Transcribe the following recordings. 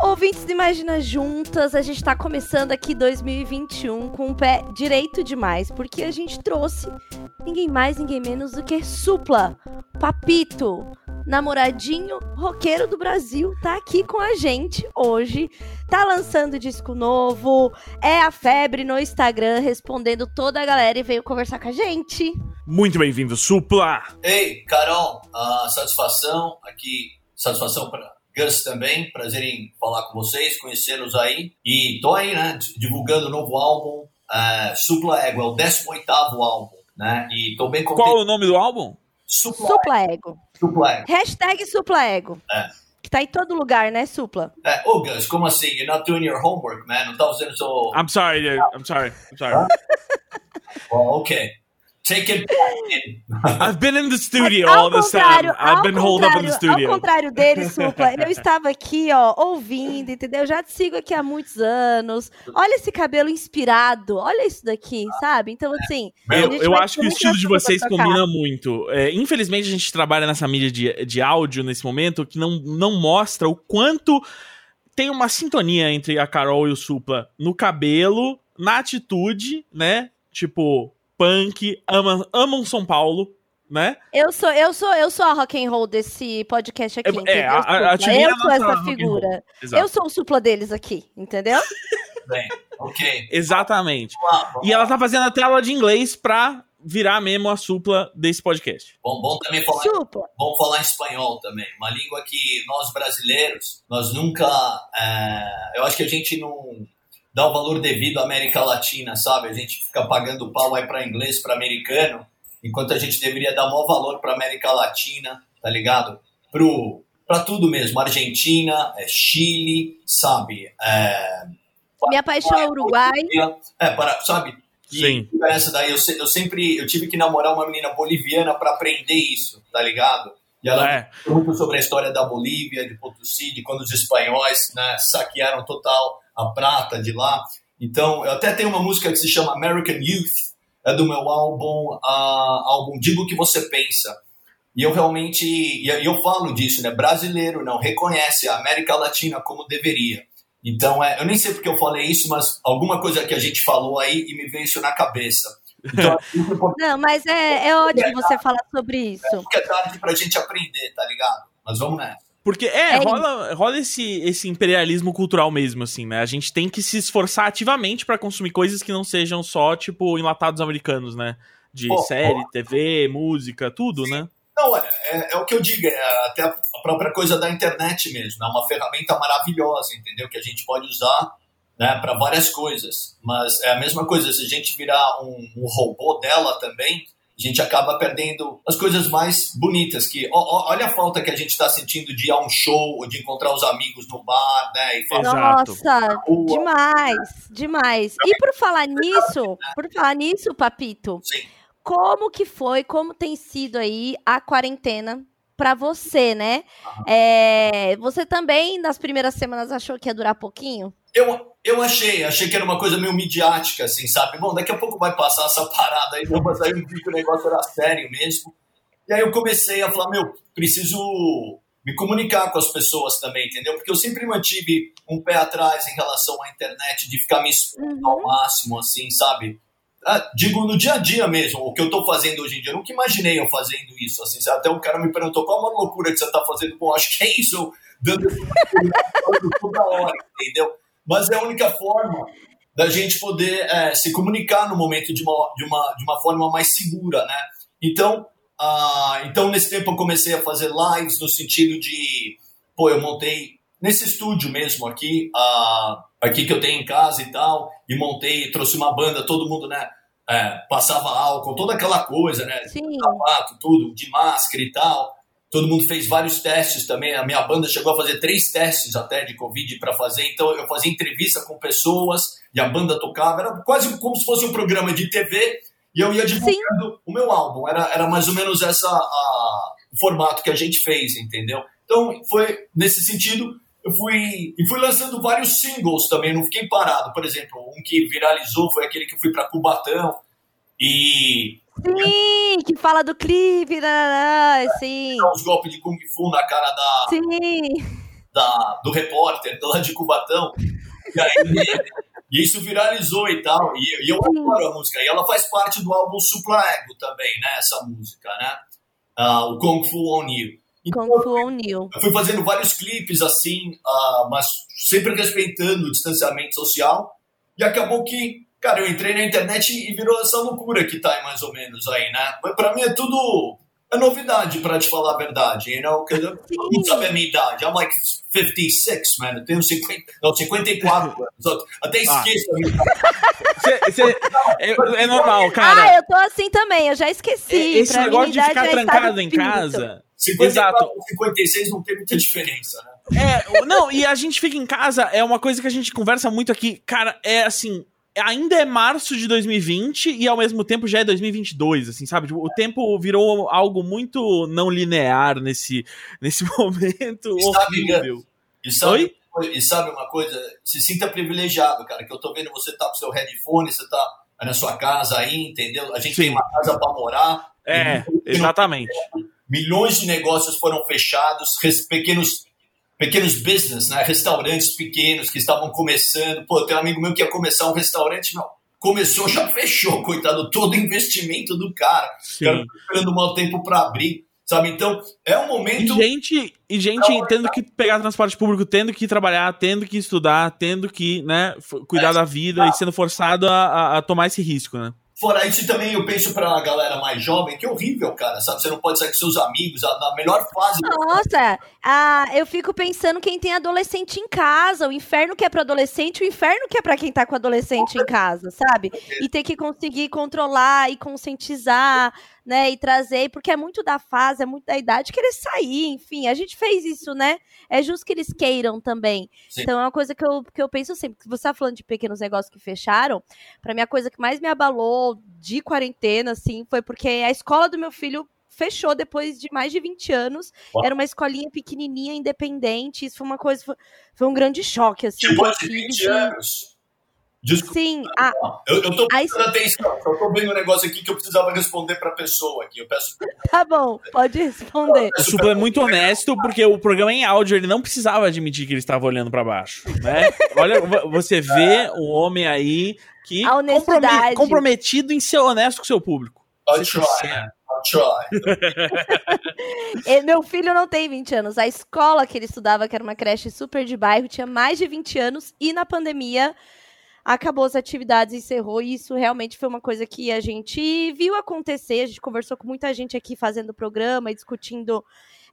Ouvintes do Imagina Juntas, a gente está começando aqui 2021 com o pé direito demais, porque a gente trouxe ninguém mais, ninguém menos do que Supla, Papito, namoradinho roqueiro do Brasil, tá aqui com a gente hoje, tá lançando disco novo, é a febre no Instagram, respondendo toda a galera e veio conversar com a gente. Muito bem-vindo, Supla! Ei, Carol, uh, satisfação aqui, satisfação para Gus também, prazer em falar com vocês, conhecê-los aí. E tô aí, né, divulgando o novo álbum, uh, Supla Ego, é o 18 álbum, né, e tô bem contente. Qual é o nome do álbum? Supla, Supla Ego. Supla Ego. Hashtag Supla Ego. É. Que tá em todo lugar, né, Supla? É, ô oh, Gus, como assim? You're not doing your homework, man. Não tá fazendo seu... I'm sorry, dude. I'm sorry. I'm sorry. well, okay. Take it I've been in the studio all this time. I've been holed up in the studio. Ao contrário dele, Supla, eu estava aqui, ó, ouvindo, entendeu? Eu já te sigo aqui há muitos anos. Olha esse cabelo inspirado, olha isso daqui, sabe? Então, assim. Eu, eu acho que o estilo de vocês combina muito. É, infelizmente, a gente trabalha nessa mídia de, de áudio nesse momento que não, não mostra o quanto tem uma sintonia entre a Carol e o Supla no cabelo, na atitude, né? Tipo, punk, amam, amam São Paulo, né? Eu sou, eu sou, eu sou a rock and roll desse podcast aqui. É, é a, a, a eu sou essa figura. Eu sou o supla deles aqui, entendeu? Bem, ok. Exatamente. Vamos lá, vamos e ela tá fazendo a tela de inglês pra virar mesmo a supla desse podcast. Bom, bom também falar, supla. bom falar espanhol também. Uma língua que nós brasileiros, nós nunca, é, eu acho que a gente não dá o valor devido à América Latina, sabe? A gente fica pagando pau aí para inglês, para americano, enquanto a gente deveria dar maior valor para América Latina, tá ligado? Pro para tudo mesmo, Argentina, é, Chile, sabe? É, Minha paixão é Uruguai. É, para, sabe? E Sim. essa daí eu, eu sempre eu tive que namorar uma menina boliviana para aprender isso, tá ligado? E ela é. muito sobre a história da Bolívia, de Potosí, de quando os espanhóis né, saquearam total a prata de lá. Então, eu até tenho uma música que se chama American Youth, é do meu álbum, uh, álbum Digo o que você pensa. E eu realmente, e eu falo disso, né? Brasileiro não reconhece a América Latina como deveria. Então, é, eu nem sei porque eu falei isso, mas alguma coisa que a gente falou aí e me veio isso na cabeça. Então, não, mas é, é ótimo é você falar sobre isso. É, porque é tarde pra gente aprender, tá ligado? Mas vamos nessa. Porque, é, é rola, rola esse, esse imperialismo cultural mesmo, assim, né? A gente tem que se esforçar ativamente para consumir coisas que não sejam só, tipo, enlatados americanos, né? De oh, série, oh. TV, música, tudo, Sim. né? Não, olha, é, é, o que eu digo, é até a própria coisa da internet mesmo. É uma ferramenta maravilhosa, entendeu? Que a gente pode usar né, para várias coisas. Mas é a mesma coisa, se a gente virar um, um robô dela também, a gente acaba perdendo as coisas mais bonitas. Que ó, olha a falta que a gente está sentindo de ir a um show, de encontrar os amigos no bar, né? E falar, Nossa, demais, demais. E por falar nisso, por falar nisso, Papito, Sim. como que foi, como tem sido aí a quarentena para você, né? É, você também nas primeiras semanas achou que ia durar pouquinho? Eu, eu achei, achei que era uma coisa meio midiática, assim, sabe? Bom, daqui a pouco vai passar essa parada aí, mas aí eu vi que o negócio era sério mesmo. E aí eu comecei a falar, meu, preciso me comunicar com as pessoas também, entendeu? Porque eu sempre mantive um pé atrás em relação à internet, de ficar me expondo uhum. ao máximo, assim, sabe? Ah, digo no dia a dia mesmo, o que eu tô fazendo hoje em dia. Eu nunca imaginei eu fazendo isso, assim, até um cara me perguntou qual é uma loucura que você tá fazendo. Bom, acho que é isso, dando toda hora, entendeu? Mas é a única forma da gente poder é, se comunicar no momento de uma, de, uma, de uma forma mais segura, né? Então, uh, então, nesse tempo eu comecei a fazer lives no sentido de, pô, eu montei nesse estúdio mesmo aqui, uh, aqui que eu tenho em casa e tal, e montei, trouxe uma banda, todo mundo, né, é, passava álcool, toda aquela coisa, né, Sim. sapato, tudo, de máscara e tal, todo mundo fez vários testes também. A minha banda chegou a fazer três testes até de Covid para fazer. Então eu fazia entrevista com pessoas e a banda tocava. Era quase como se fosse um programa de TV e eu ia divulgando Sim. o meu álbum. Era, era mais ou menos essa a, o formato que a gente fez, entendeu? Então foi nesse sentido. eu fui e fui lançando vários singles também, não fiquei parado. Por exemplo, um que viralizou foi aquele que eu fui para Cubatão e Sim, que fala do clipe, né, sim. Os golpes de Kung Fu na cara da, sim. da do repórter lá de Cubatão. E, aí, e isso viralizou e tal. E, e eu adoro a música. E ela faz parte do álbum Supla Ego também, né? Essa música, né? Uh, o Kung Fu On You. Então, Kung Fu On You. Eu fui fazendo vários clipes assim, uh, mas sempre respeitando o distanciamento social. E acabou que Cara, eu entrei na internet e virou essa loucura que tá aí mais ou menos aí, né? Mas pra mim é tudo. É novidade, pra te falar a verdade, you know? Porque eu não sabe a minha idade. I'm like 56, man. Eu tenho 50, não, 54 anos. Até ah. esqueço ah. a minha idade. Cê, cê, é, é, normal, cara. Ah, eu tô assim também, eu já esqueci. Esse pra negócio de ficar trancado em casa. 54 Exato. 56 não tem muita diferença, né? É, não, e a gente fica em casa, é uma coisa que a gente conversa muito aqui. Cara, é assim, ainda é março de 2020 e ao mesmo tempo já é 2022, assim, sabe? Tipo, o tempo virou algo muito não linear nesse, nesse momento e horrível. Sabe, e, sabe, e sabe uma coisa? Se sinta privilegiado, cara, que eu tô vendo você tá com seu headphone, você tá na sua casa aí, entendeu? A gente Sim. tem uma casa para morar. É, exatamente. Milhões de negócios foram fechados, pequenos pequenos business, né? restaurantes pequenos que estavam começando. Pô, tem um amigo meu que ia começar um restaurante, não. Começou, já fechou, coitado, todo o investimento do cara. Sim. O cara tá esperando um mau tempo para abrir, sabe? Então, é um momento. E gente, e gente é tendo que pegar transporte público, tendo que trabalhar, tendo que estudar, tendo que, né, cuidar é, da vida e sendo forçado a, a, a tomar esse risco, né? Fora isso, também eu penso pra galera mais jovem que é horrível, cara, sabe? Você não pode sair com seus amigos na melhor fase. Nossa, ah, eu fico pensando quem tem adolescente em casa, o inferno que é pra adolescente, o inferno que é pra quem tá com adolescente em casa, sabe? E ter que conseguir controlar e conscientizar, né, e trazer, porque é muito da fase, é muito da idade querer sair, enfim, a gente fez isso, né? É justo que eles queiram também. Sim. Então é uma coisa que eu, que eu penso sempre, que você tá falando de pequenos negócios que fecharam, para mim a coisa que mais me abalou de quarentena, assim, foi porque a escola do meu filho fechou depois de mais de 20 anos. Uau. Era uma escolinha pequenininha, independente. Isso foi uma coisa, foi, foi um grande choque, assim. Depois de 20 anos. Desculpa. Sim. A... Eu, eu tô prestando atenção, só tô vendo um negócio aqui que eu precisava responder pra pessoa aqui. Eu peço. Tá bom, pode responder. O Supla é muito honesto, porque o programa é em áudio, ele não precisava admitir que ele estava olhando pra baixo. Né? Olha, você vê um homem aí que compromet, comprometido em ser honesto com o seu público. I'll try. I'll try. Meu filho não tem 20 anos. A escola que ele estudava, que era uma creche super de bairro, tinha mais de 20 anos e na pandemia acabou as atividades, encerrou, e isso realmente foi uma coisa que a gente viu acontecer, a gente conversou com muita gente aqui fazendo o programa e discutindo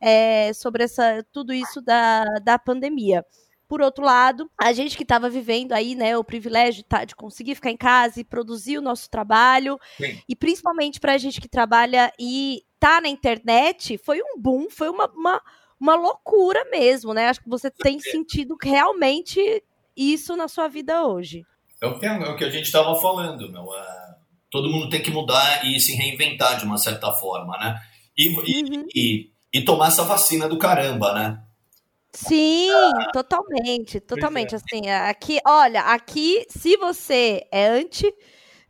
é, sobre essa, tudo isso da, da pandemia. Por outro lado, a gente que estava vivendo aí, né, o privilégio tá, de conseguir ficar em casa e produzir o nosso trabalho, Sim. e principalmente para a gente que trabalha e tá na internet, foi um boom, foi uma, uma, uma loucura mesmo, né? Acho que você tem sentido realmente isso na sua vida hoje. É o que, é o que a gente estava falando, meu. É, todo mundo tem que mudar e se reinventar de uma certa forma, né? E, uhum. e, e, tomar essa vacina do caramba, né? Sim, ah, totalmente, totalmente. É. Assim, aqui, olha, aqui, se você é anti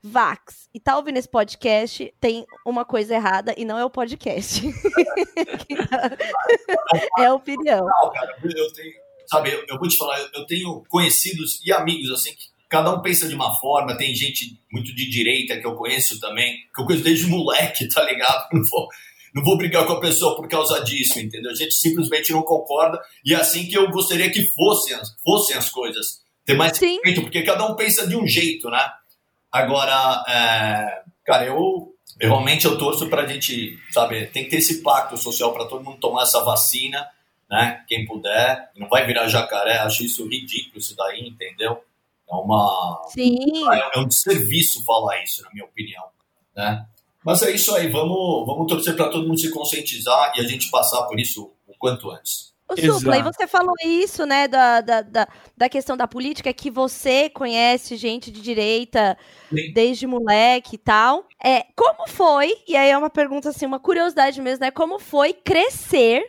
Vax e tá ouvindo esse podcast, tem uma coisa errada e não é o podcast. é a opinião. Não, cara, eu tenho, sabe, eu, eu, vou te falar, eu tenho conhecidos e amigos assim que cada um pensa de uma forma, tem gente muito de direita que eu conheço também, que eu conheço desde moleque, tá ligado? Não vou, não vou brigar com a pessoa por causa disso, entendeu? A gente simplesmente não concorda e é assim que eu gostaria que fossem, fossem as coisas. Ter mais respeito, porque cada um pensa de um jeito, né? Agora, é, cara, eu, eu realmente eu torço pra gente, sabe, tem que ter esse pacto social para todo mundo tomar essa vacina, né? Quem puder, não vai virar jacaré, acho isso ridículo isso daí, entendeu? É uma. Sim. É, é um desserviço falar isso, na minha opinião. Né? Mas é isso aí, vamos, vamos torcer para todo mundo se conscientizar e a gente passar por isso o quanto antes. O Supla, e você falou isso, né, da, da, da, da, questão da política, que você conhece gente de direita Sim. desde moleque e tal. É, como foi, e aí é uma pergunta assim, uma curiosidade mesmo, né? Como foi crescer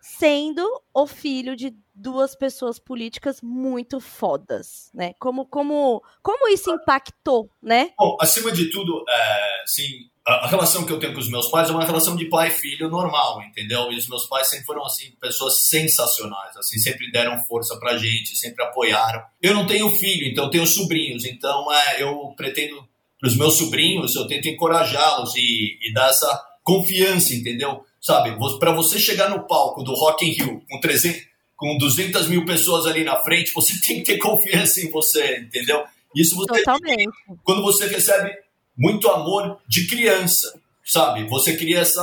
sendo o filho de duas pessoas políticas muito fodas, né? Como, como, como isso impactou, né? Bom, acima de tudo, é, assim, a relação que eu tenho com os meus pais é uma relação de pai e filho normal, entendeu? E os meus pais sempre foram assim pessoas sensacionais, assim, sempre deram força pra gente, sempre apoiaram. Eu não tenho filho, então eu tenho sobrinhos, então é, eu pretendo para os meus sobrinhos, eu tento encorajá-los e, e, dar essa confiança, entendeu? Sabe, para você chegar no palco do Rock in Rio com 300, com 200 mil pessoas ali na frente, você tem que ter confiança em você, entendeu? Isso você Totalmente. quando você recebe muito amor de criança, sabe? Você cria essa.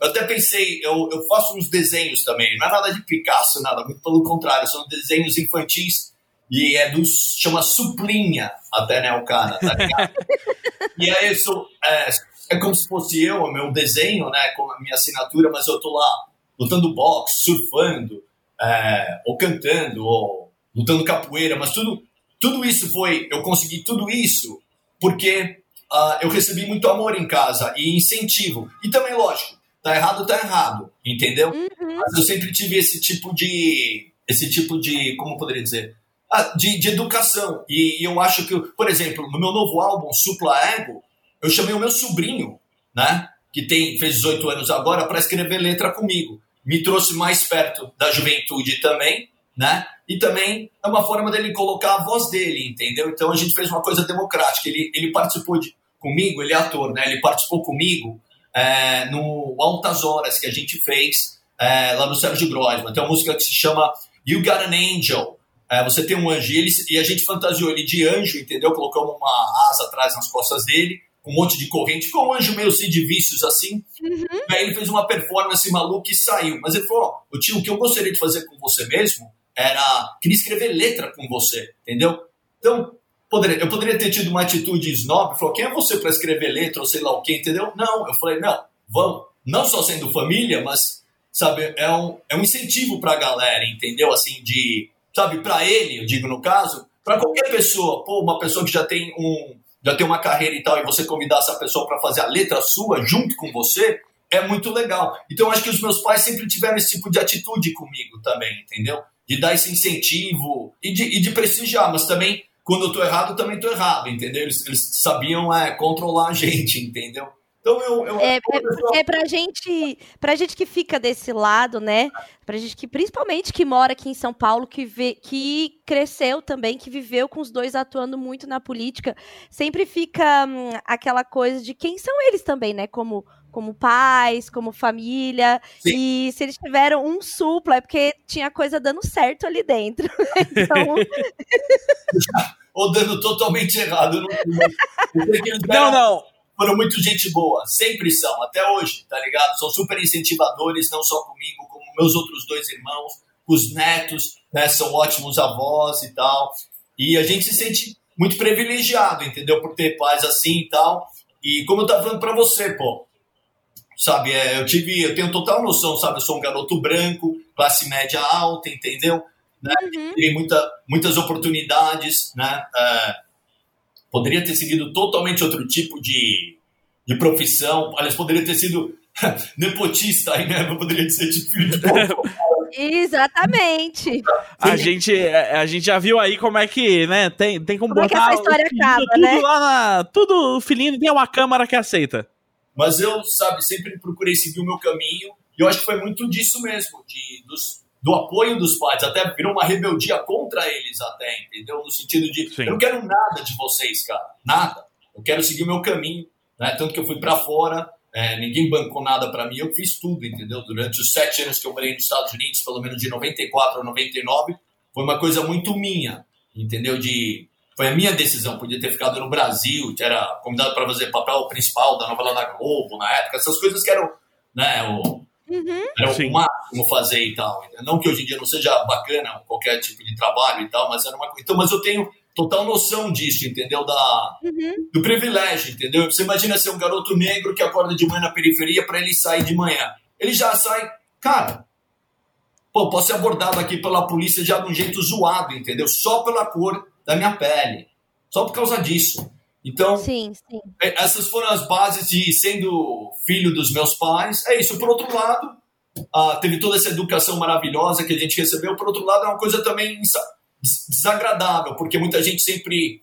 Eu até pensei, eu, eu faço uns desenhos também, não é nada de Picasso, nada, muito pelo contrário, são desenhos infantis e é do. chama Suplinha, até, né, o cara, tá ligado? e é isso, é, é como se fosse eu, o meu desenho, né, com a minha assinatura, mas eu tô lá lutando boxe, surfando, é, ou cantando, ou lutando capoeira, mas tudo, tudo isso foi, eu consegui tudo isso porque uh, eu recebi muito amor em casa e incentivo. E também, lógico, tá errado, tá errado, entendeu? Uhum. Mas eu sempre tive esse tipo de, esse tipo de, como poderia dizer, ah, de, de educação. E, e, eu acho que, por exemplo, no meu novo álbum, Supla Ego, eu chamei o meu sobrinho, né, que tem, fez 18 anos agora, para escrever letra comigo. Me trouxe mais perto da juventude também, né? E também é uma forma dele colocar a voz dele, entendeu? Então a gente fez uma coisa democrática. Ele, ele participou de, comigo, ele é ator, né? Ele participou comigo é, no Altas Horas que a gente fez é, lá no Sérgio Grossman. Tem uma música que se chama You Got an Angel. É, você tem um anjo e, ele, e a gente fantasiou ele de anjo, entendeu? Colocamos uma asa atrás nas costas dele, um monte de corrente, ficou um anjo meio assim de vícios assim. Uhum. Aí ele fez uma performance maluca e saiu. Mas ele falou: oh, tio, o que eu gostaria de fazer com você mesmo era. Queria escrever letra com você, entendeu? Então, poderia, eu poderia ter tido uma atitude snob, falou: quem é você para escrever letra ou sei lá o que, entendeu? Não, eu falei: não, vamos. Não só sendo família, mas, sabe, é um, é um incentivo para a galera, entendeu? Assim, de sabe, para ele, eu digo no caso, para qualquer pessoa, pô, uma pessoa que já tem um já tem uma carreira e tal, e você convidar essa pessoa para fazer a letra sua junto com você, é muito legal. Então, eu acho que os meus pais sempre tiveram esse tipo de atitude comigo também, entendeu? De dar esse incentivo e de, e de prestigiar, mas também, quando eu tô errado, também tô errado, entendeu? Eles, eles sabiam é, controlar a gente, entendeu? Então eu, eu é, é, é pra gente, pra gente que fica desse lado, né? Pra gente que principalmente que mora aqui em São Paulo, que vê, que cresceu também, que viveu com os dois atuando muito na política, sempre fica hum, aquela coisa de quem são eles também, né? Como como pais, como família. Sim. E se eles tiveram um supla, é porque tinha coisa dando certo ali dentro. então... Ou dando totalmente errado. Não, não. Foram muito gente boa, sempre são, até hoje, tá ligado? São super incentivadores, não só comigo, como meus outros dois irmãos, os netos, né? São ótimos avós e tal. E a gente se sente muito privilegiado, entendeu? Por ter pais assim e tal. E como eu tava falando pra você, pô, sabe, é, eu tive, eu tenho total noção, sabe? Eu sou um garoto branco, classe média alta, entendeu? Né? Uhum. Tem muita, muitas oportunidades, né? É, Poderia ter seguido totalmente outro tipo de, de profissão. Aliás, poderia ter sido nepotista aí, né? Poderia ser tipo filho de Exatamente. A gente, a gente já viu aí como é que, né? Tem, tem como, como botar é que essa história tudo, acaba, tudo né? lá na. Tudo filhinho tem uma câmara que aceita. Mas eu, sabe, sempre procurei seguir o meu caminho. E eu acho que foi muito disso mesmo, de, dos, do apoio dos pais, até virou uma rebeldia contra eles até, entendeu? No sentido de, Sim. eu não quero nada de vocês, cara, nada. Eu quero seguir o meu caminho, né? Tanto que eu fui para fora, é, ninguém bancou nada para mim, eu fiz tudo, entendeu? Durante os sete anos que eu morei nos Estados Unidos, pelo menos de 94 a 99, foi uma coisa muito minha, entendeu? De foi a minha decisão, podia ter ficado no Brasil, era convidado para fazer papel principal da novela da Globo na época, essas coisas que eram, né, o, Uhum. Era o máximo fazer e tal. Não que hoje em dia não seja bacana qualquer tipo de trabalho e tal, mas era uma Então, mas eu tenho total noção disso, entendeu? Da, uhum. Do privilégio, entendeu? Você imagina ser um garoto negro que acorda de manhã na periferia para ele sair de manhã. Ele já sai, cara. Pô, posso ser abordado aqui pela polícia já de um jeito zoado, entendeu? Só pela cor da minha pele. Só por causa disso. Então, sim, sim. É, essas foram as bases de sendo filho dos meus pais. É isso. Por outro lado, ah, teve toda essa educação maravilhosa que a gente recebeu. Por outro lado, é uma coisa também desagradável, porque muita gente sempre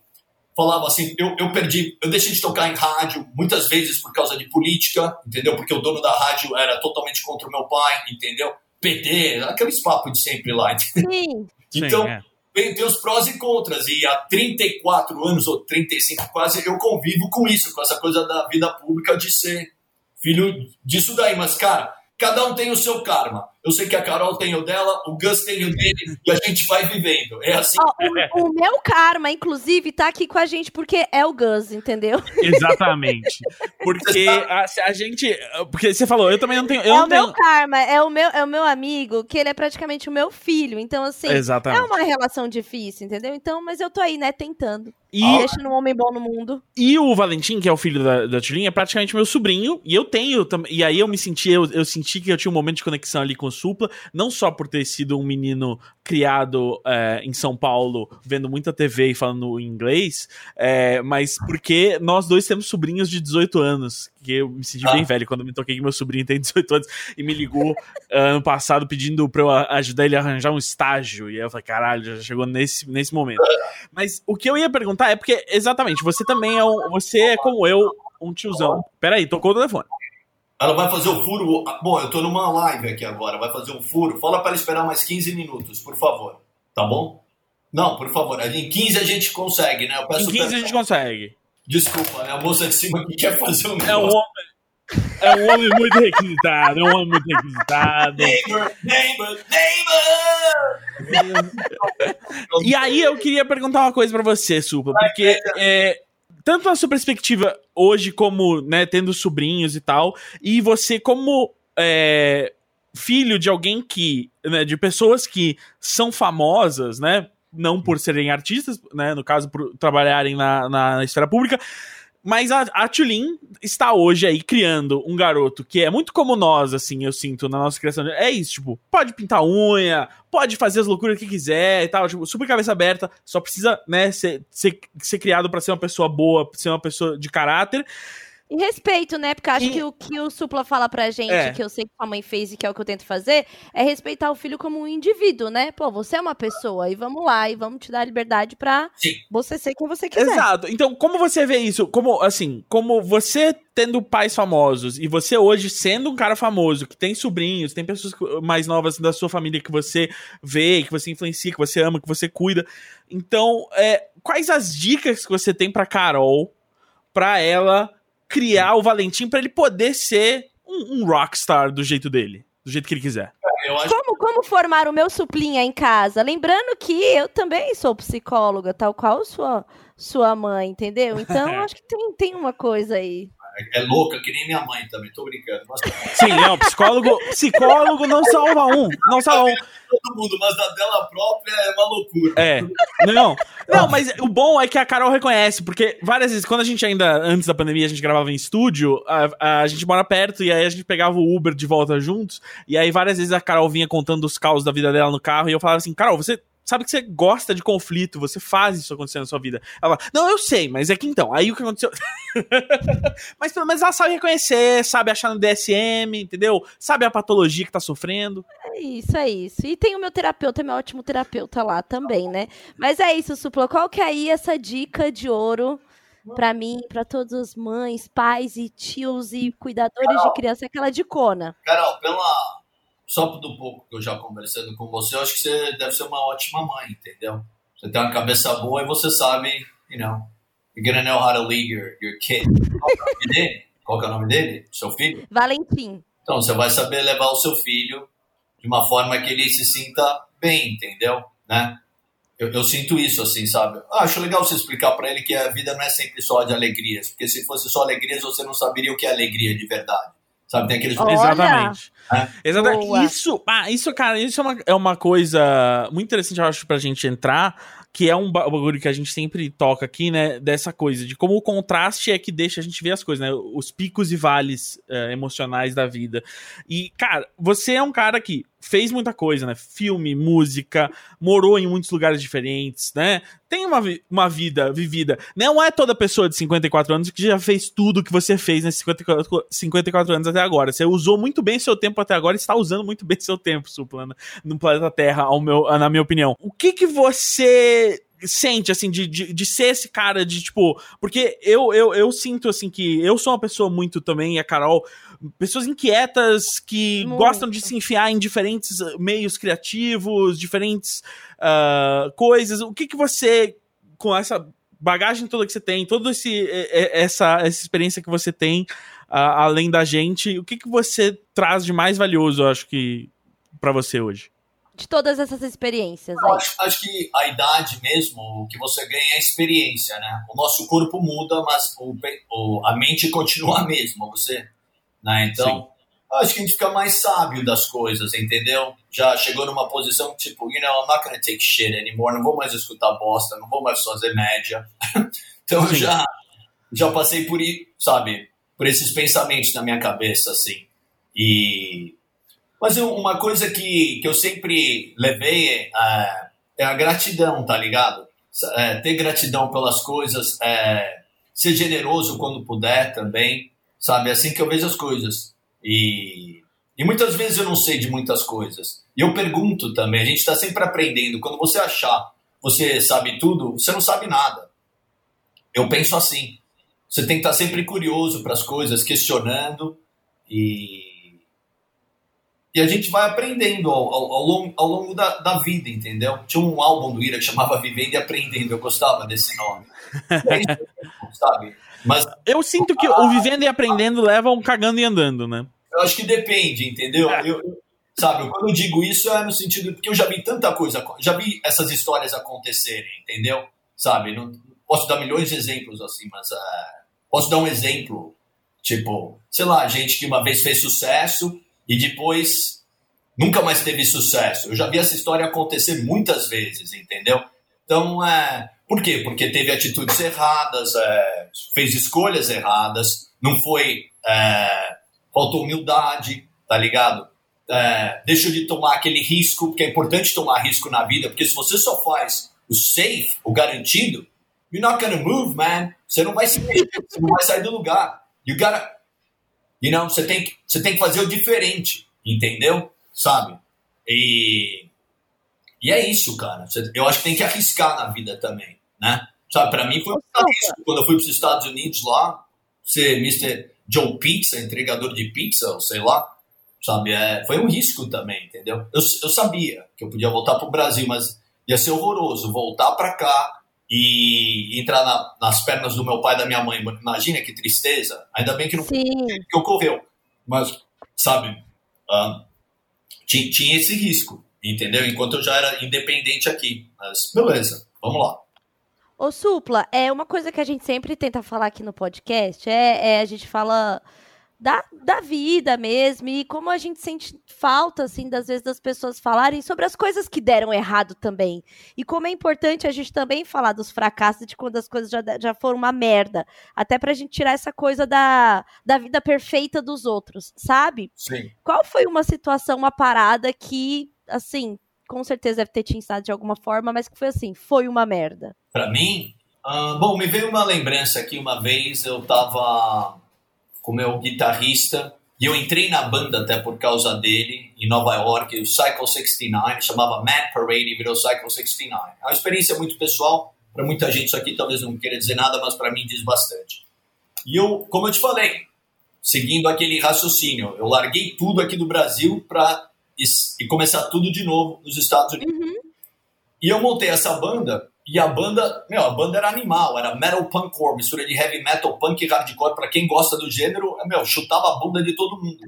falava assim, eu, eu perdi, eu deixei de tocar em rádio muitas vezes por causa de política, entendeu? Porque o dono da rádio era totalmente contra o meu pai, entendeu? PT, aqueles papos de sempre lá. Sim. Então, Sim, é. Tem, tem os prós e contras. E há 34 anos, ou 35 quase, eu convivo com isso, com essa coisa da vida pública de ser filho disso daí. Mas, cara, cada um tem o seu karma. Eu sei que a Carol tem o dela, o Gus tem o dele, e a gente vai vivendo. É assim. Oh, o, o, meu karma, inclusive, tá aqui com a gente porque é o Gus, entendeu? Exatamente. Porque a, a gente. Porque você falou, eu também não tenho. Eu é não o tenho... meu karma, é o meu, é o meu amigo, que ele é praticamente o meu filho. Então, assim, Exatamente. é uma relação difícil, entendeu? Então, mas eu tô aí, né, tentando. E deixando um homem bom no mundo. E o Valentim, que é o filho da, da Tilinha, é praticamente meu sobrinho. E eu tenho. E aí eu me senti, eu, eu senti que eu tinha um momento de conexão ali com Supla, não só por ter sido um menino criado é, em São Paulo, vendo muita TV e falando inglês, é, mas porque nós dois temos sobrinhos de 18 anos, que eu me senti ah. bem velho quando me toquei que meu sobrinho tem 18 anos e me ligou ano passado pedindo pra eu ajudar ele a arranjar um estágio. E eu falei, caralho, já chegou nesse, nesse momento. Mas o que eu ia perguntar é porque, exatamente, você também é um. Você é como eu, um tiozão. Peraí, tocou o telefone. Ela vai fazer o furo. Bom, eu tô numa live aqui agora, vai fazer um furo. Fala para ela esperar mais 15 minutos, por favor. Tá bom? Não, por favor. Em 15 a gente consegue, né? em 15 a gente consegue. Desculpa, né? A moça de cima que quer fazer um É um homem. É um homem muito requisitado, é um homem muito requisitado. Neighbor, neighbor, neighbor! e aí eu queria perguntar uma coisa para você, Supla, porque é, tanto na sua perspectiva hoje, como né, tendo sobrinhos e tal, e você como é, filho de alguém que. Né, de pessoas que são famosas, né? Não por serem artistas, né? No caso, por trabalharem na, na esfera pública, mas a, a Tulin está hoje aí criando um garoto que é muito como nós, assim, eu sinto, na nossa criação. É isso, tipo, pode pintar unha, pode fazer as loucuras que quiser e tal, tipo, super cabeça aberta, só precisa, né, ser, ser, ser criado para ser uma pessoa boa, ser uma pessoa de caráter. E respeito, né? Porque acho e... que o que o Supla fala pra gente, é. que eu sei que a mãe fez e que é o que eu tento fazer, é respeitar o filho como um indivíduo, né? Pô, você é uma pessoa e vamos lá e vamos te dar a liberdade pra Sim. você ser quem você quiser. Exato. Então, como você vê isso? Como, assim, como você tendo pais famosos e você hoje sendo um cara famoso, que tem sobrinhos, tem pessoas mais novas da sua família que você vê, que você influencia, que você ama, que você cuida. Então, é, quais as dicas que você tem pra Carol pra ela criar o Valentim para ele poder ser um, um rockstar do jeito dele, do jeito que ele quiser. Como, como formar o meu suplinha em casa? Lembrando que eu também sou psicóloga, tal qual sua, sua mãe, entendeu? Então, acho que tem, tem uma coisa aí é louca, que nem minha mãe também, tô brincando. Mas... Sim, não, psicólogo, psicólogo não salva um, não salva um. Todo mundo, mas da dela própria é uma loucura. É, não, não, mas o bom é que a Carol reconhece, porque várias vezes, quando a gente ainda, antes da pandemia, a gente gravava em estúdio, a, a gente mora perto, e aí a gente pegava o Uber de volta juntos, e aí várias vezes a Carol vinha contando os caos da vida dela no carro, e eu falava assim, Carol, você sabe que você gosta de conflito, você faz isso acontecer na sua vida. Ela fala, não, eu sei, mas é que então, aí o que aconteceu. mas pelo menos ela sabe reconhecer, sabe achar no DSM, entendeu? Sabe a patologia que tá sofrendo. É isso, é isso. E tem o meu terapeuta, meu ótimo terapeuta lá também, né? Mas é isso, Supla. Qual que é aí essa dica de ouro? para mim, para todas as mães, pais e tios e cuidadores Carol, de criança, aquela dicona. Carol, pela só do pouco que eu já conversando com você, eu acho que você deve ser uma ótima mãe, entendeu? Você tem uma cabeça boa e você sabe, you know, you're gonna know how to lead your, your kid. Qual é o nome dele? Qual é o nome dele? Seu filho? Valentim. Então, você vai saber levar o seu filho de uma forma que ele se sinta bem, entendeu? Né? Eu, eu sinto isso, assim, sabe? Ah, acho legal você explicar para ele que a vida não é sempre só de alegrias, porque se fosse só alegrias, você não saberia o que é alegria de verdade. Sabe, tem aqueles... Exatamente. É. Exatamente. Isso, ah, isso, cara, isso é uma, é uma coisa muito interessante, eu acho, pra gente entrar, que é um bagulho que a gente sempre toca aqui, né? Dessa coisa, de como o contraste é que deixa a gente ver as coisas, né? Os picos e vales é, emocionais da vida. E, cara, você é um cara que fez muita coisa, né? Filme, música, morou em muitos lugares diferentes, né? Tem uma, uma vida vivida. Não é toda pessoa de 54 anos que já fez tudo que você fez nesses 54, 54 anos até agora. Você usou muito bem seu tempo até agora e está usando muito bem seu tempo, Suplana, no planeta Terra, ao meu, na minha opinião. O que que você sente, assim, de, de, de, ser esse cara de, tipo. Porque eu, eu, eu sinto, assim, que eu sou uma pessoa muito também, a Carol, pessoas inquietas que muito. gostam de se enfiar em diferentes meios criativos, diferentes uh, coisas. O que que você, com essa bagagem toda que você tem, toda essa, essa experiência que você tem, uh, além da gente, o que que você traz de mais valioso, eu acho que, para você hoje? De todas essas experiências? Acho, acho, que a idade mesmo, o que você ganha é experiência, né? O nosso corpo muda, mas o, o a mente continua a mesma, você, né? Então, Sim. acho que a gente fica mais sábio das coisas, entendeu? Já chegou numa posição tipo, you know, I'm not gonna take shit anymore, não vou mais escutar bosta, não vou mais fazer média. então, Sim. já já passei por, sabe, por esses pensamentos na minha cabeça, assim. E mas uma coisa que, que eu sempre levei é, é a gratidão, tá ligado? É, ter gratidão pelas coisas, é, ser generoso quando puder também, sabe? É assim que eu vejo as coisas. E, e muitas vezes eu não sei de muitas coisas. E eu pergunto também, a gente está sempre aprendendo. Quando você achar você sabe tudo, você não sabe nada. Eu penso assim. Você tem que estar sempre curioso para as coisas, questionando e e a gente vai aprendendo ao, ao, ao longo, ao longo da, da, vida, entendeu? Tinha um álbum do Ira que chamava Vivendo e Aprendendo, eu gostava desse nome. É sabe? Mas, eu sinto que o Vivendo e Aprendendo leva um cagando e andando, né? Eu acho que depende, entendeu? É. Eu, sabe, quando eu digo isso é no sentido porque eu já vi tanta coisa, já vi essas histórias acontecerem, entendeu? Sabe? Não, posso dar milhões de exemplos assim, mas uh, posso dar um exemplo, tipo, sei lá, gente que uma vez fez sucesso e depois nunca mais teve sucesso. Eu já vi essa história acontecer muitas vezes, entendeu? Então, é, por quê? Porque teve atitudes erradas, é, fez escolhas erradas, não foi. É, faltou humildade, tá ligado? É, deixou de tomar aquele risco, porque é importante tomar risco na vida, porque se você só faz o safe, o garantido, you're not gonna move, man. Você não vai se mexer, você não vai sair do lugar. You gotta You know, você tem que, você tem que fazer o diferente, entendeu? Sabe? E, e é isso, cara. Eu acho que tem que arriscar na vida também, né? Sabe, pra mim foi um risco. Quando eu fui para os Estados Unidos lá, ser Mr. Joe Pizza, entregador de pizza, ou sei lá, sabe? É, foi um risco também, entendeu? Eu, eu sabia que eu podia voltar pro Brasil, mas ia ser horroroso voltar para cá, e entrar na, nas pernas do meu pai e da minha mãe. Imagina que tristeza. Ainda bem que não que ocorreu. Mas, sabe, uh, tinha, tinha, esse risco, entendeu? Enquanto eu já era independente aqui. Mas, beleza, vamos lá. Ô, Supla, é uma coisa que a gente sempre tenta falar aqui no podcast, é, é a gente fala da, da vida mesmo e como a gente sente falta, assim, das vezes das pessoas falarem sobre as coisas que deram errado também. E como é importante a gente também falar dos fracassos de quando as coisas já, já foram uma merda. Até pra gente tirar essa coisa da, da vida perfeita dos outros, sabe? Sim. Qual foi uma situação, uma parada que, assim, com certeza deve ter te ensinado de alguma forma, mas que foi assim, foi uma merda? Pra mim? Uh, bom, me veio uma lembrança aqui uma vez, eu tava com meu guitarrista, e eu entrei na banda até por causa dele, em Nova York, o Cycle 69, chamava Mad Parade e virou Cycle 69. É uma experiência muito pessoal, para muita gente isso aqui talvez não queira dizer nada, mas para mim diz bastante. E eu, como eu te falei, seguindo aquele raciocínio, eu larguei tudo aqui do Brasil para e começar tudo de novo nos Estados Unidos. Uhum. E eu montei essa banda e a banda, meu, a banda era animal, era metal punk core, mistura de heavy metal, punk e hardcore. Pra quem gosta do gênero, meu, chutava a bunda de todo mundo.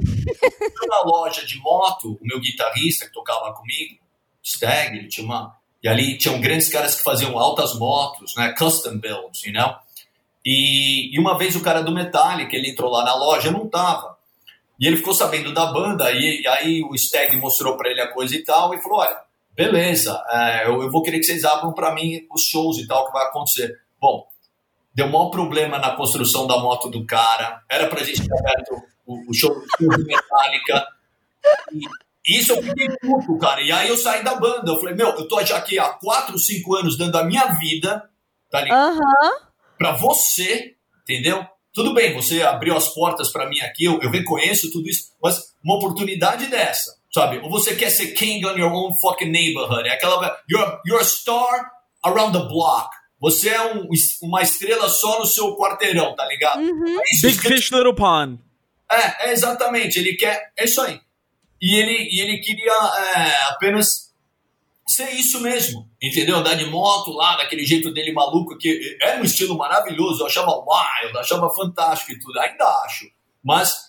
na loja de moto, o meu guitarrista que tocava comigo, Stag, ele tinha uma. E ali tinham grandes caras que faziam altas motos, né? Custom builds, you know? E, e uma vez o cara do Metallica, ele entrou lá na loja, eu não tava. E ele ficou sabendo da banda, e, e aí o Stag mostrou pra ele a coisa e tal, e falou: olha beleza, é, eu, eu, vou querer que vocês abram para mim os shows e tal que vai acontecer. Bom, deu maior problema na construção da moto do cara, era pra gente ter aberto o, o show de Metallica, e, Isso eu fiquei puto, cara. E aí eu saí da banda. Eu falei, meu, eu tô já aqui há 4, 5 anos dando a minha vida, tá ligado? Aham. Pra você, entendeu? Tudo bem, você abriu as portas pra mim aqui, eu, eu reconheço tudo isso, mas uma oportunidade dessa, sabe? Ou você quer ser king on your own fucking neighborhood. É aquela. You're, you're a star around the block. Você é um- uma estrela só no seu quarteirão, tá ligado? Uhum. É isso, Big Fish, Little Pond. é, é exatamente. Ele quer. É isso aí. E ele, e ele queria é, apenas ser isso mesmo. Entendeu? Andar de moto lá, daquele jeito dele maluco, que é um estilo maravilhoso. Eu achava wild, eu achava fantástico e tudo. Ainda acho. Mas,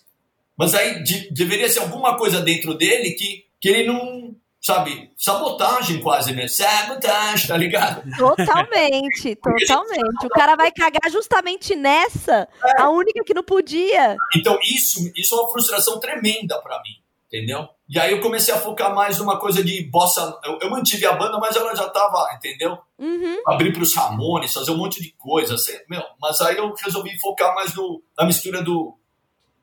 mas aí de- deveria ser alguma coisa dentro dele que, que ele não. Sabe? Sabotagem quase, né? Sabotagem, tá ligado? Totalmente, totalmente. O cara vai cagar justamente nessa, a única que não podia. Então, isso, isso é uma frustração tremenda pra mim, entendeu? E aí eu comecei a focar mais numa coisa de bossa. Eu, eu mantive a banda, mas ela já tava, entendeu? Uhum. Abrir pros Ramones, fazer um monte de coisa, assim, meu. Mas aí eu resolvi focar mais no, na mistura do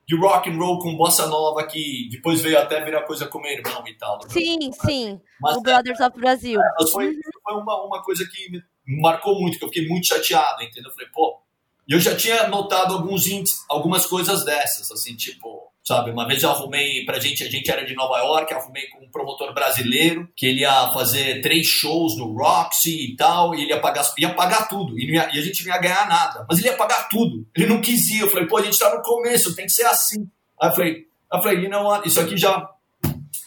de rock and roll com bossa nova, que depois veio até virar coisa com meu irmão e tal. Sim, sim. Mas O Brothers of Brasil. mas foi, foi uma, uma coisa que me marcou muito, que eu fiquei muito chateado, entendeu? Eu falei, pô. E eu já tinha notado alguns índices, algumas coisas dessas, assim, tipo, sabe? Uma vez eu arrumei pra gente, a gente era de Nova York, arrumei com um promotor brasileiro, que ele ia fazer três shows no Roxy e tal, e ele ia pagar, ia pagar tudo, e, ia- e a gente não ia ganhar nada, mas ele ia pagar tudo. Ele não quis ir, eu falei, pô, a gente tá no começo, tem que ser assim. Aí eu falei, eu falei, you know what? Isso aqui já.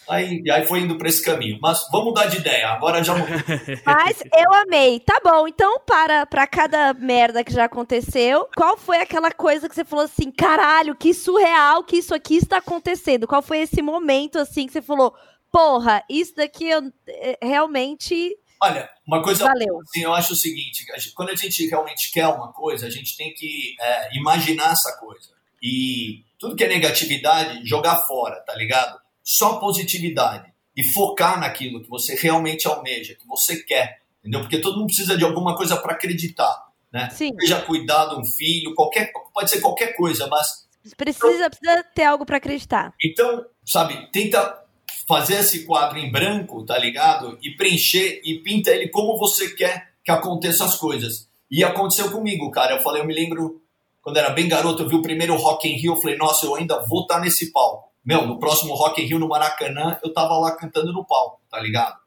Aí, aí foi indo pra esse caminho. Mas vamos mudar de ideia. Agora já mudou. Mas eu amei. Tá bom, então para pra cada merda que já aconteceu, qual foi aquela coisa que você falou assim, caralho, que surreal que isso aqui está acontecendo? Qual foi esse momento assim que você falou, porra, isso daqui eu, eh, realmente Olha, uma coisa valeu. assim, eu acho o seguinte: quando a gente realmente quer uma coisa, a gente tem que é, imaginar essa coisa. E tudo que é negatividade, jogar fora, tá ligado? Só positividade. E focar naquilo que você realmente almeja, que você quer. Entendeu? Porque todo mundo precisa de alguma coisa para acreditar. Né? Sim, Seja cuidar de um filho, qualquer, pode ser qualquer coisa, mas precisa, precisa ter algo pra acreditar. Então, sabe, tenta fazer esse quadro em branco, tá ligado? E preencher e pinta ele como você quer que aconteça as coisas. E aconteceu comigo, cara. Eu falei, eu me lembro, quando era bem garoto, eu vi o primeiro Rock in Rio, eu falei, nossa, eu ainda vou estar nesse palco. Meu, no próximo Rock in Rio no Maracanã, eu tava lá cantando no palco, tá ligado?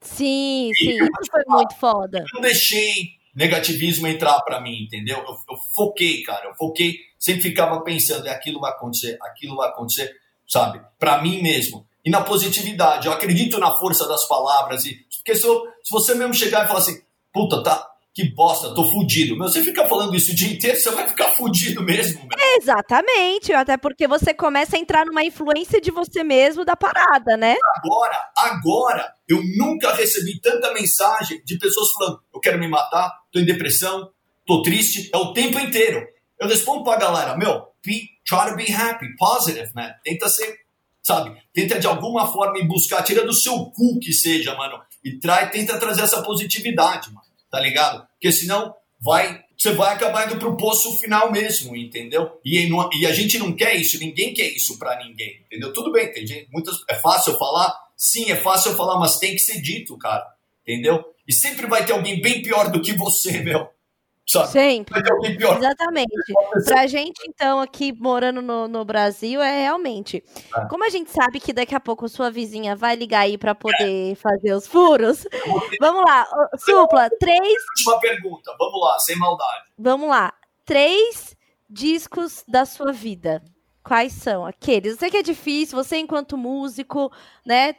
Sim, sim, isso foi muito foda. Eu não deixei negativismo entrar pra mim, entendeu? Eu, eu foquei, cara. Eu foquei, sempre ficava pensando, é aquilo vai acontecer, aquilo vai acontecer, sabe? Pra mim mesmo. E na positividade, eu acredito na força das palavras. E, porque se, eu- se você mesmo chegar e falar assim, puta, tá, que bosta, tô fudido. Meu, você fica falando isso o dia inteiro, você vai ficar fudido mesmo, meu. Exatamente, até porque você começa a entrar numa influência de você mesmo da parada, né? Agora, agora, eu nunca recebi tanta mensagem de pessoas falando: eu quero me matar, tô em depressão, tô triste, é o tempo inteiro. Eu respondo pra galera: meu, be, try to be happy, positive, man. Tenta ser, sabe? Tenta de alguma forma ir buscar, tira do seu cu que seja, mano, e trai, tenta trazer essa positividade, mano, tá ligado? Porque senão vai. Você vai acabar indo pro poço final mesmo, entendeu? E, e a gente não quer isso, ninguém quer isso pra ninguém, entendeu? Tudo bem, tem gente, muitas, é fácil falar, Sim, é fácil falar, mas tem que ser dito, cara. Entendeu? E sempre vai ter alguém bem pior do que você, meu. Sabe? Sempre. Pior. Exatamente. Pra gente, então, aqui morando no, no Brasil, é realmente. É. Como a gente sabe que daqui a pouco sua vizinha vai ligar aí pra poder fazer os furos, vamos lá. Supla, três. Última pergunta, vamos lá, sem maldade. Vamos lá. Três discos da sua vida. Quais são aqueles? Eu sei que é difícil, você enquanto músico, né?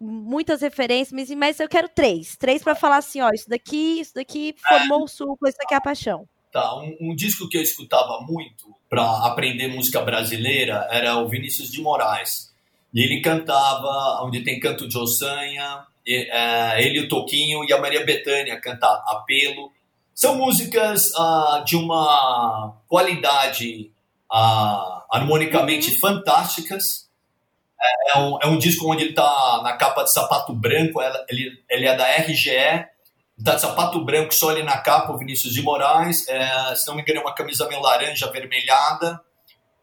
Muitas referências, mas- eu quero três. Três pra falar assim, ó, isso daqui, isso daqui formou o Supla, isso daqui é a paixão. Tá, um, um disco que eu escutava muito para aprender música brasileira era o Vinícius de Moraes. E ele cantava, onde tem canto de ossanha, e, é, ele, o Toquinho e a Maria Bethânia canta Apelo. São músicas ah, de uma qualidade ah, harmonicamente fantásticas. É, é um, é um disco onde ele tá na capa de sapato branco, ele, ele é da RGE, tá de sapato branco, só ele na capa, o Vinícius de Moraes. É, se não me engano, é uma camisa meio laranja, avermelhada.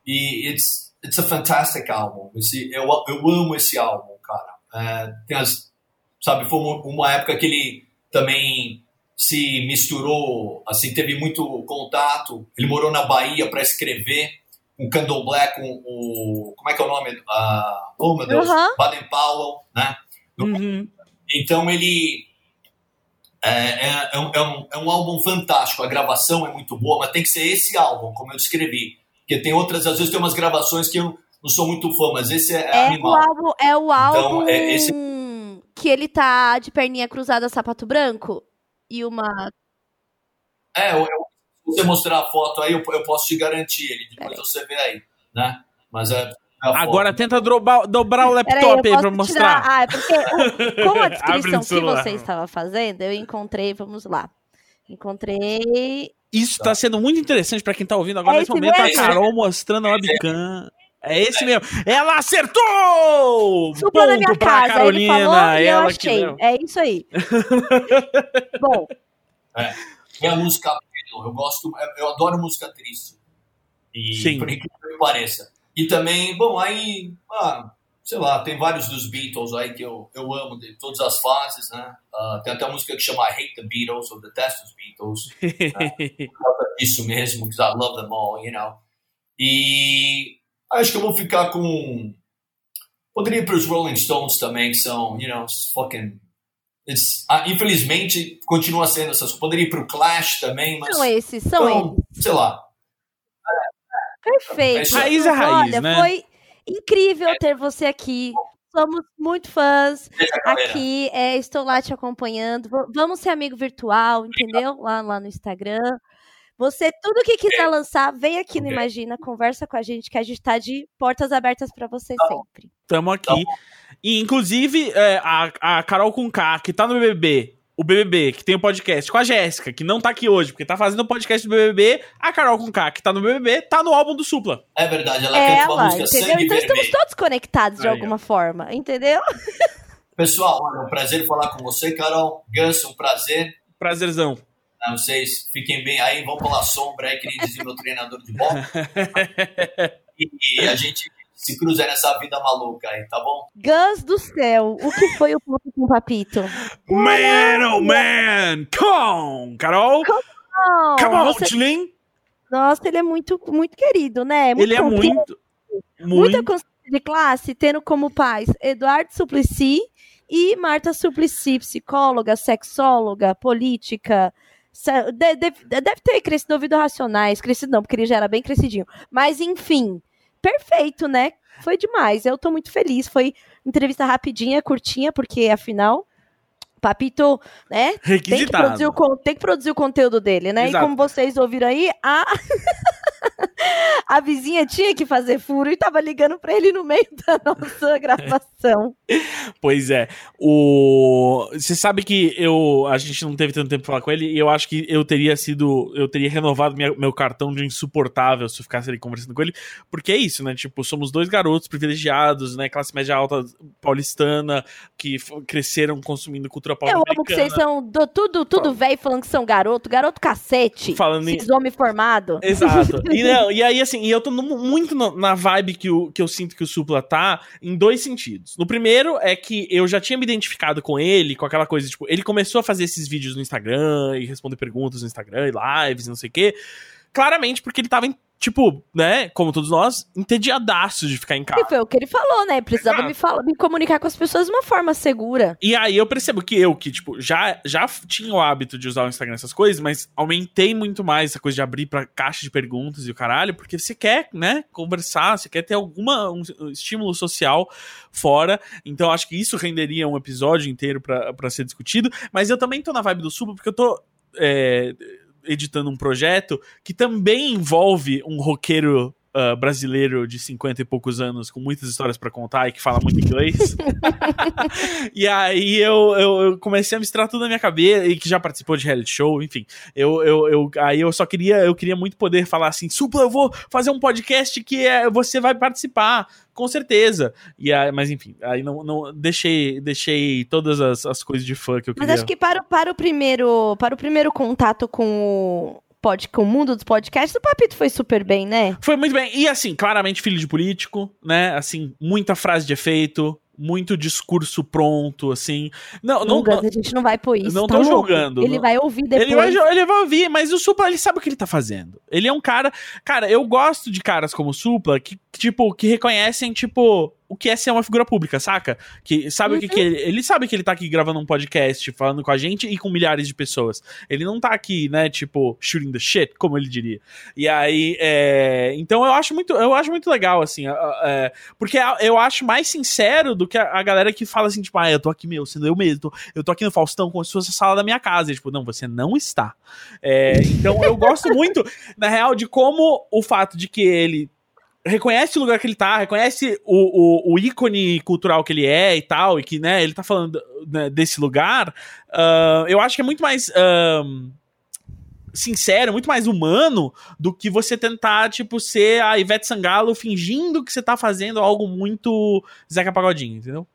E it's, it's a fantastic album. Esse, eu, eu amo esse álbum, cara. É, tem as, sabe, foi uma época que ele também se misturou, assim, teve muito contato. Ele morou na Bahia para escrever Candle Black, com o. Como é que é o nome? Uh, oh, meu Deus! Uhum. Baden Powell, né? Uhum. Então ele. É, é, é, um, é, um, é um álbum fantástico, a gravação é muito boa, mas tem que ser esse álbum, como eu descrevi. Porque tem outras, às vezes tem umas gravações que eu não sou muito fã, mas esse é, é animal. O álbum, é o álbum então, é esse... que ele tá de perninha cruzada, sapato branco? E uma. É, eu, se você mostrar a foto aí, eu, eu posso te garantir ele, depois você vê aí, né? Mas é. Agora tenta dobrar, dobrar o laptop aí, aí pra mostrar. Tirar... Ah, é porque o, com a descrição que você estava fazendo, eu encontrei, vamos lá. Encontrei. Isso está sendo muito interessante para quem está ouvindo agora é nesse momento. Mesmo? A Carol mostrando a webcam. É esse mesmo. Ela acertou! Supla na minha casa. Carolina. Ele falou e ela eu achei. Que... É isso aí. Bom. É. é a música. Eu gosto. Eu adoro música triste. E Sim. por incrível que pareça. E também, bom, aí. Ah, sei lá, tem vários dos Beatles aí que eu, eu amo de todas as fases, né? Uh, tem até uma música que chama I Hate the Beatles, ou Detest os Beatles. né? Isso mesmo, because I love them all, you know. E Acho que eu vou ficar com. Poderia ir para os Rolling Stones também, que são, you know, fucking. Ah, infelizmente, continua sendo essas. Poderia ir para o Clash também, mas. São esses, são então, eles. Sei lá. Perfeito. É raiz é raiz, Olha, né? Foi incrível ter você aqui. Somos muito fãs aqui. É, estou lá te acompanhando. Vamos ser amigo virtual, entendeu? Lá, lá no Instagram. Você, tudo que quiser lançar, vem aqui no Imagina, conversa com a gente, que a gente tá de portas abertas para você tá sempre. Tamo aqui. E, inclusive, é, a, a Carol com K, que tá no BBB, o BBB, que tem o um podcast com a Jéssica, que não tá aqui hoje, porque tá fazendo o podcast do BBB, a Carol com K, que tá no BBB, tá no álbum do Supla. É verdade, ela é canta uma música entendeu? Sangue Então vermelho. estamos todos conectados de Aí, alguma ó. forma, entendeu? Pessoal, olha, é um prazer falar com você, Carol. Ganso, um prazer. Prazerzão. Não, vocês fiquem bem aí, vão pela sombra aí, que nem dizia meu treinador de bola. e, e, a gente se cruza nessa vida maluca aí, tá bom? Gans do céu, o que foi o ponto com o Papito? Man, oh man! Come Carol! Come on, Come on Você... Nossa, ele é muito, muito querido, né? Muito ele é muito, muito... Muita consciência de classe, tendo como pais Eduardo Suplicy e Marta Suplicy, psicóloga, sexóloga, política, Deve, deve ter crescido ouvido racionais, crescido não, porque ele já era bem crescidinho. Mas enfim, perfeito, né? Foi demais. Eu tô muito feliz. Foi entrevista rapidinha, curtinha, porque afinal. Papito, né? Tem que, produzir o, tem que produzir o conteúdo dele, né? Exato. E como vocês ouviram aí, a. a vizinha tinha que fazer furo e tava ligando para ele no meio da nossa gravação. Pois é. O você sabe que eu a gente não teve tanto tempo pra falar com ele e eu acho que eu teria sido eu teria renovado minha, meu cartão de insuportável se eu ficasse ali conversando com ele, porque é isso, né? Tipo, somos dois garotos privilegiados, né, classe média alta paulistana que cresceram consumindo cultura paulista. Eu amo que vocês são do, tudo tudo velho falando que são garoto, garoto cacete. Falando em... homem formado. Exato. E, não, e aí, assim, e eu tô no, muito no, na vibe que, o, que eu sinto que o Supla tá, em dois sentidos. No primeiro é que eu já tinha me identificado com ele, com aquela coisa, tipo, ele começou a fazer esses vídeos no Instagram e responder perguntas no Instagram e lives e não sei o quê. Claramente porque ele tava em tipo, né, como todos nós, entediadaço de ficar em casa. E foi o que ele falou, né? Precisava me, falar, me comunicar com as pessoas de uma forma segura. E aí eu percebo que eu, que, tipo, já, já tinha o hábito de usar o Instagram essas coisas, mas aumentei muito mais essa coisa de abrir pra caixa de perguntas e o caralho, porque você quer, né, conversar, você quer ter alguma um estímulo social fora. Então acho que isso renderia um episódio inteiro para ser discutido. Mas eu também tô na vibe do Subo, porque eu tô. É, editando um projeto que também envolve um roqueiro uh, brasileiro de 50 e poucos anos com muitas histórias para contar e que fala muito inglês. e aí eu, eu, eu, comecei a misturar tudo na minha cabeça e que já participou de reality show, enfim. Eu, eu, eu, aí eu só queria, eu queria muito poder falar assim, Supla, eu vou fazer um podcast que é, você vai participar, com certeza. E aí, mas enfim, aí não, não deixei, deixei todas as, as coisas de fã que eu queria. Mas acho que para, para o primeiro, para o primeiro contato com pod, com o mundo dos podcasts, o Papito foi super bem, né? Foi muito bem. E assim, claramente filho de político, né? Assim, muita frase de efeito, muito discurso pronto, assim. Não, não, não, a gente não vai pôr isso. Não tá tô julgando. Ele vai ouvir depois. Ele vai, ele vai ouvir, mas o Supla, ele sabe o que ele tá fazendo. Ele é um cara. Cara, eu gosto de caras como o Supla que, tipo, que reconhecem, tipo, o que é ser uma figura pública, saca? Que sabe uhum. o que, que ele, ele sabe que ele tá aqui gravando um podcast, falando com a gente e com milhares de pessoas. Ele não tá aqui, né, tipo, shooting the shit, como ele diria. E aí, é... então eu acho muito, eu acho muito legal, assim, é... porque eu acho mais sincero do que a, galera que fala assim, tipo, ah, eu tô aqui, meu, sendo eu mesmo, eu tô aqui no Faustão como se fosse a sala da minha casa. E, tipo, não, você não está. É... então eu gosto muito, na real, de como o fato de que ele reconhece o lugar que ele tá, reconhece o, o, o, ícone cultural que ele é e tal, e que, né, ele tá falando né, desse lugar, uh, eu acho que é muito mais. Uh, sincero, muito mais humano do que você tentar, tipo, ser a Ivete Sangalo fingindo que você tá fazendo algo muito Zeca Pagodinho, entendeu?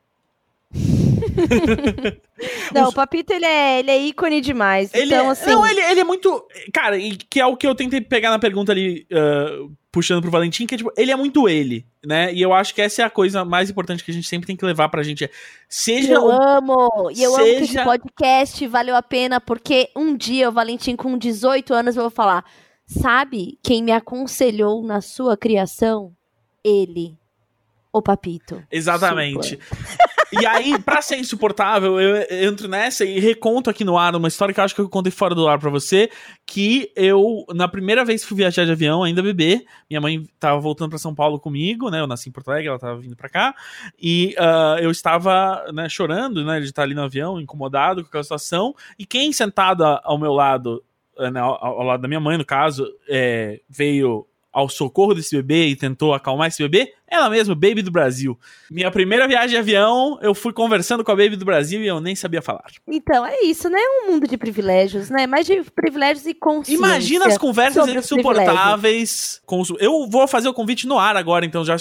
não, o Papito ele é, ele é ícone demais. Ele então, é, assim... Não, ele, ele é muito. Cara, que é o que eu tentei pegar na pergunta ali, uh, puxando pro Valentim, que é tipo, ele é muito ele, né? E eu acho que essa é a coisa mais importante que a gente sempre tem que levar pra gente. É, seja. Eu amo! E eu seja... amo que esse podcast valeu a pena, porque um dia o Valentim, com 18 anos, eu vou falar: sabe quem me aconselhou na sua criação? Ele. O Papito. Exatamente. E aí, pra ser insuportável, eu entro nessa e reconto aqui no ar uma história que eu acho que eu contei fora do ar pra você. Que eu, na primeira vez que fui viajar de avião, ainda bebê, minha mãe tava voltando pra São Paulo comigo, né? Eu nasci em Porto Alegre, ela tava vindo pra cá. E uh, eu estava, né, chorando, né? De estar ali no avião, incomodado com aquela situação. E quem sentado ao meu lado, né, ao, ao lado da minha mãe, no caso, é, veio ao socorro desse bebê e tentou acalmar esse bebê? Ela mesma, Baby do Brasil. Minha primeira viagem de avião, eu fui conversando com a Baby do Brasil e eu nem sabia falar. Então, é isso, né? É um mundo de privilégios, né? Mais de privilégios e consciência. Imagina as conversas insuportáveis. Com o... Eu vou fazer o convite no ar agora, então, já,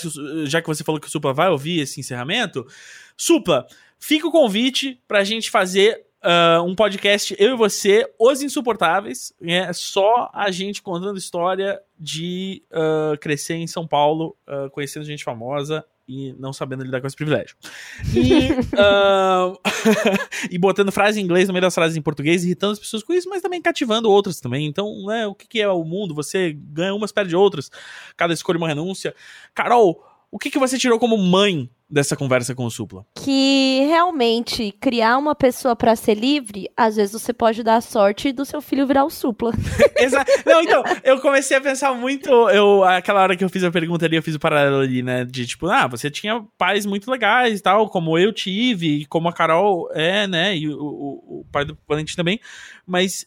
já que você falou que o Supla vai ouvir esse encerramento. Supla, fica o convite pra gente fazer Uh, um podcast, eu e você, Os Insuportáveis. É só a gente contando história de uh, crescer em São Paulo, uh, conhecendo gente famosa e não sabendo lidar com esse privilégio. E, e botando frases em inglês no meio das frases em português, irritando as pessoas com isso, mas também cativando outras também. Então, né, o que, que é o mundo? Você ganha umas, perde outras. Cada escolha uma renúncia. Carol, o que, que você tirou como mãe dessa conversa com o Supla? Que realmente criar uma pessoa para ser livre, às vezes você pode dar a sorte do seu filho virar o Supla. Exato. Não, então, eu comecei a pensar muito, eu aquela hora que eu fiz a pergunta ali, eu fiz o paralelo ali, né, de tipo, ah, você tinha pais muito legais e tal, como eu tive, e como a Carol é, né, e o, o, o pai do Valentim também, mas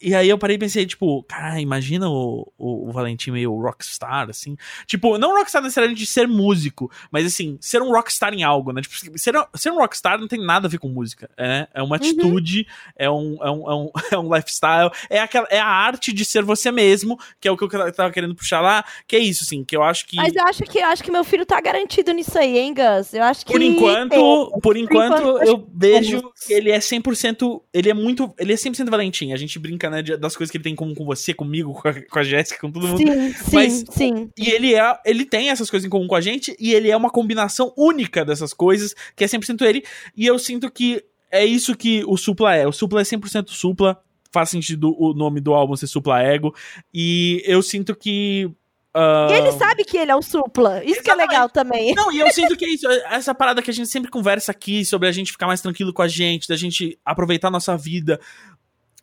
e aí eu parei e pensei, tipo, cara, imagina o, o, o, Valentim meio rockstar, assim. Tipo, não rockstar necessariamente de ser músico, mas assim, ser um rockstar em algo, né? Tipo, ser, ser um rockstar não tem nada a ver com música, né? É uma uhum. atitude, uhum. é, um, é, um, é, um, é um lifestyle, é, aquela, é a arte de ser você mesmo, que é o que eu tava querendo puxar lá, que é isso, assim, que eu acho que... Mas eu acho que, eu acho que meu filho tá garantido nisso aí, hein, Gus? Eu acho que... Por enquanto, é, por enquanto, eu, eu vejo que ele é 100%, ele é muito, ele é 100% Valentim, a gente brinca né, das coisas que ele tem em comum com você, comigo, com a, com a Jéssica, com todo mundo. Sim, Mas, sim, sim. E ele, é, ele tem essas coisas em comum com a gente, e ele é uma combinação única dessas coisas, que é 100% ele. E eu sinto que é isso que o Supla é. O Supla é 100% Supla. Faz sentido o nome do álbum ser Supla Ego. E eu sinto que Uh... E ele sabe que ele é o supla. Isso Exatamente. que é legal também. Não, e eu sinto que é isso. Essa parada que a gente sempre conversa aqui sobre a gente ficar mais tranquilo com a gente, da gente aproveitar a nossa vida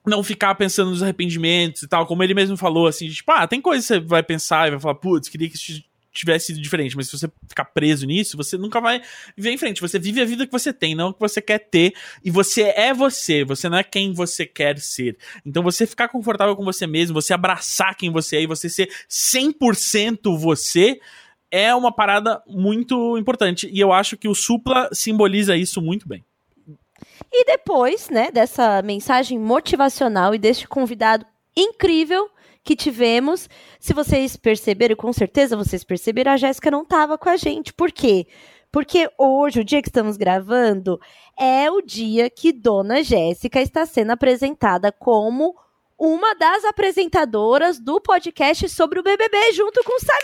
não ficar pensando nos arrependimentos e tal, como ele mesmo falou, assim, tipo, ah, tem coisa que você vai pensar e vai falar, putz, queria que isso tivesse sido diferente, mas se você ficar preso nisso, você nunca vai viver em frente, você vive a vida que você tem, não o que você quer ter, e você é você, você não é quem você quer ser. Então você ficar confortável com você mesmo, você abraçar quem você é e você ser 100% você, é uma parada muito importante, e eu acho que o Supla simboliza isso muito bem. E depois, né, dessa mensagem motivacional e deste convidado incrível que tivemos, se vocês perceberam, com certeza vocês perceberam, a Jéssica não estava com a gente. Por quê? Porque hoje, o dia que estamos gravando, é o dia que Dona Jéssica está sendo apresentada como uma das apresentadoras do podcast sobre o BBB junto com o Samir.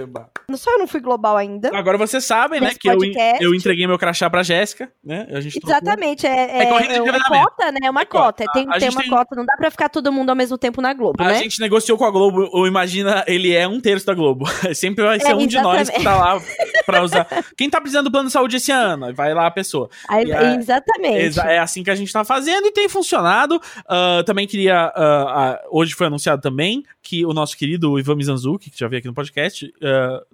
Eba. Só eu não fui global ainda. Agora vocês sabem, né, que eu, eu entreguei meu crachá pra Jéssica, né? A gente trocou. Exatamente, é, É é, é uma cota, né? É uma É cota. cota. Tem, A tem gente uma tem- cota, não dá pra ficar todo mundo ao mesmo tempo na Globo, A né? gente negociou com a Globo, ou imagina, ele é um terço da Globo. Sempre vai ser É, um de nós que exatamente. tá lá pra usar. Quem tá precisando do plano de saúde esse ano? Vai lá a pessoa. Aí- a- exatamente. Exa- É assim que a gente tá fazendo e tem funcionado. Ah, também queria. ah, ah, hoje foi anunciado também que o nosso querido Ivan Mizanzuki, que já veio aqui no podcast,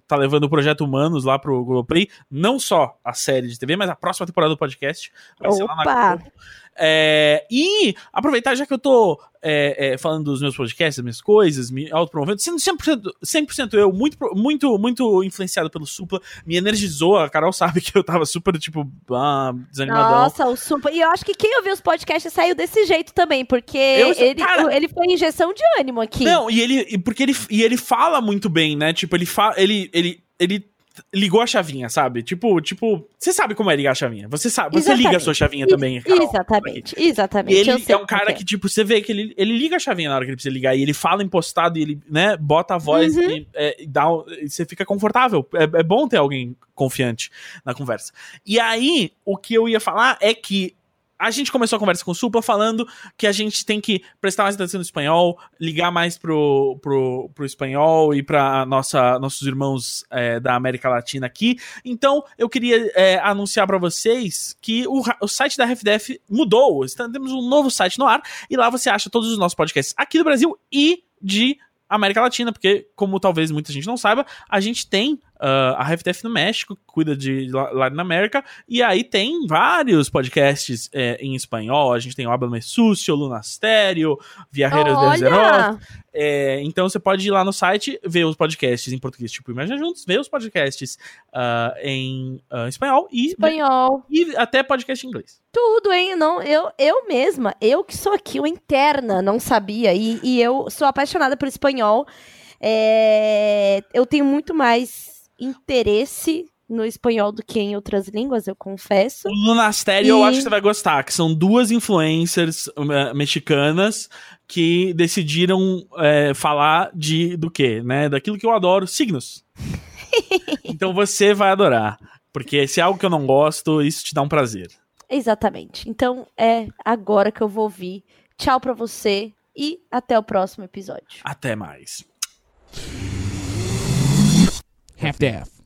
tá levando o projeto Humanos lá pro Globoplay. Não só a série de TV, mas a próxima temporada do podcast. Vai ser lá na Opa! Globo. É, e aproveitar, já que eu tô é, é, falando dos meus podcasts, das minhas coisas, me autopromovendo, sendo 100%, 100% eu, muito, muito, muito influenciado pelo Supla, me energizou. A Carol sabe que eu tava super, tipo, ah, desanimadão. Nossa, o super. E eu acho que quem ouviu os podcasts saiu desse jeito também, porque Eu- ele, cara- ele foi injeção de ânimo aqui. Não, e ele. Porque ele, e ele fala muito bem, né? Tipo, ele fala. Ele, ele, ele ligou a chavinha, sabe? Tipo, tipo. Você sabe como é ligar a chavinha. Você sabe. Você Exatamente. liga a sua chavinha também, Carol. Exatamente, E exatamente. ele eu sei é um cara que, tipo, você vê que ele, ele liga a chavinha na hora que ele precisa ligar. E ele fala impostado e ele, né, bota a voz Uhum. e, é, e dá, e você fica confortável. É, é bom ter alguém confiante na conversa. E aí, o que eu ia falar é que a gente começou a conversa com o Supla falando que a gente tem que prestar mais atenção no espanhol, ligar mais pro, pro, pro espanhol e para nossos irmãos é, da América Latina aqui. Então, eu queria é, anunciar para vocês que o, o site da RefDef mudou. Temos um novo site no ar e lá você acha todos os nossos podcasts aqui do Brasil e de América Latina, porque, como talvez muita gente não saiba, a gente tem ah, a RefDef no México, que cuida de lá, lá na América, e aí tem vários podcasts é, em espanhol. A gente tem o Háblame Sucio, Lunastério, Viajeros de Zeroth. Olha, É, então você pode ir lá no site, ver os podcasts em português, tipo Imagina Juntos, ver os podcasts ah, em ah, espanhol e, espanhol, e até podcast em inglês. tudo, hein? Não, eu, eu mesma, eu que sou aqui uma interna, não sabia, e, e eu sou apaixonada por espanhol. É, eu tenho muito mais interesse no espanhol do que em outras línguas, eu confesso. O Lunastério eu E- acho que você vai gostar, que são duas influencers eh, mexicanas que decidiram eh, falar de do quê, né? Daquilo que eu adoro, signos. então você vai adorar. Porque se é algo que eu não gosto, isso te dá um prazer. Exatamente. Então é agora que eu vou ouvir. Tchau pra você e até o próximo episódio. Até mais. half daff.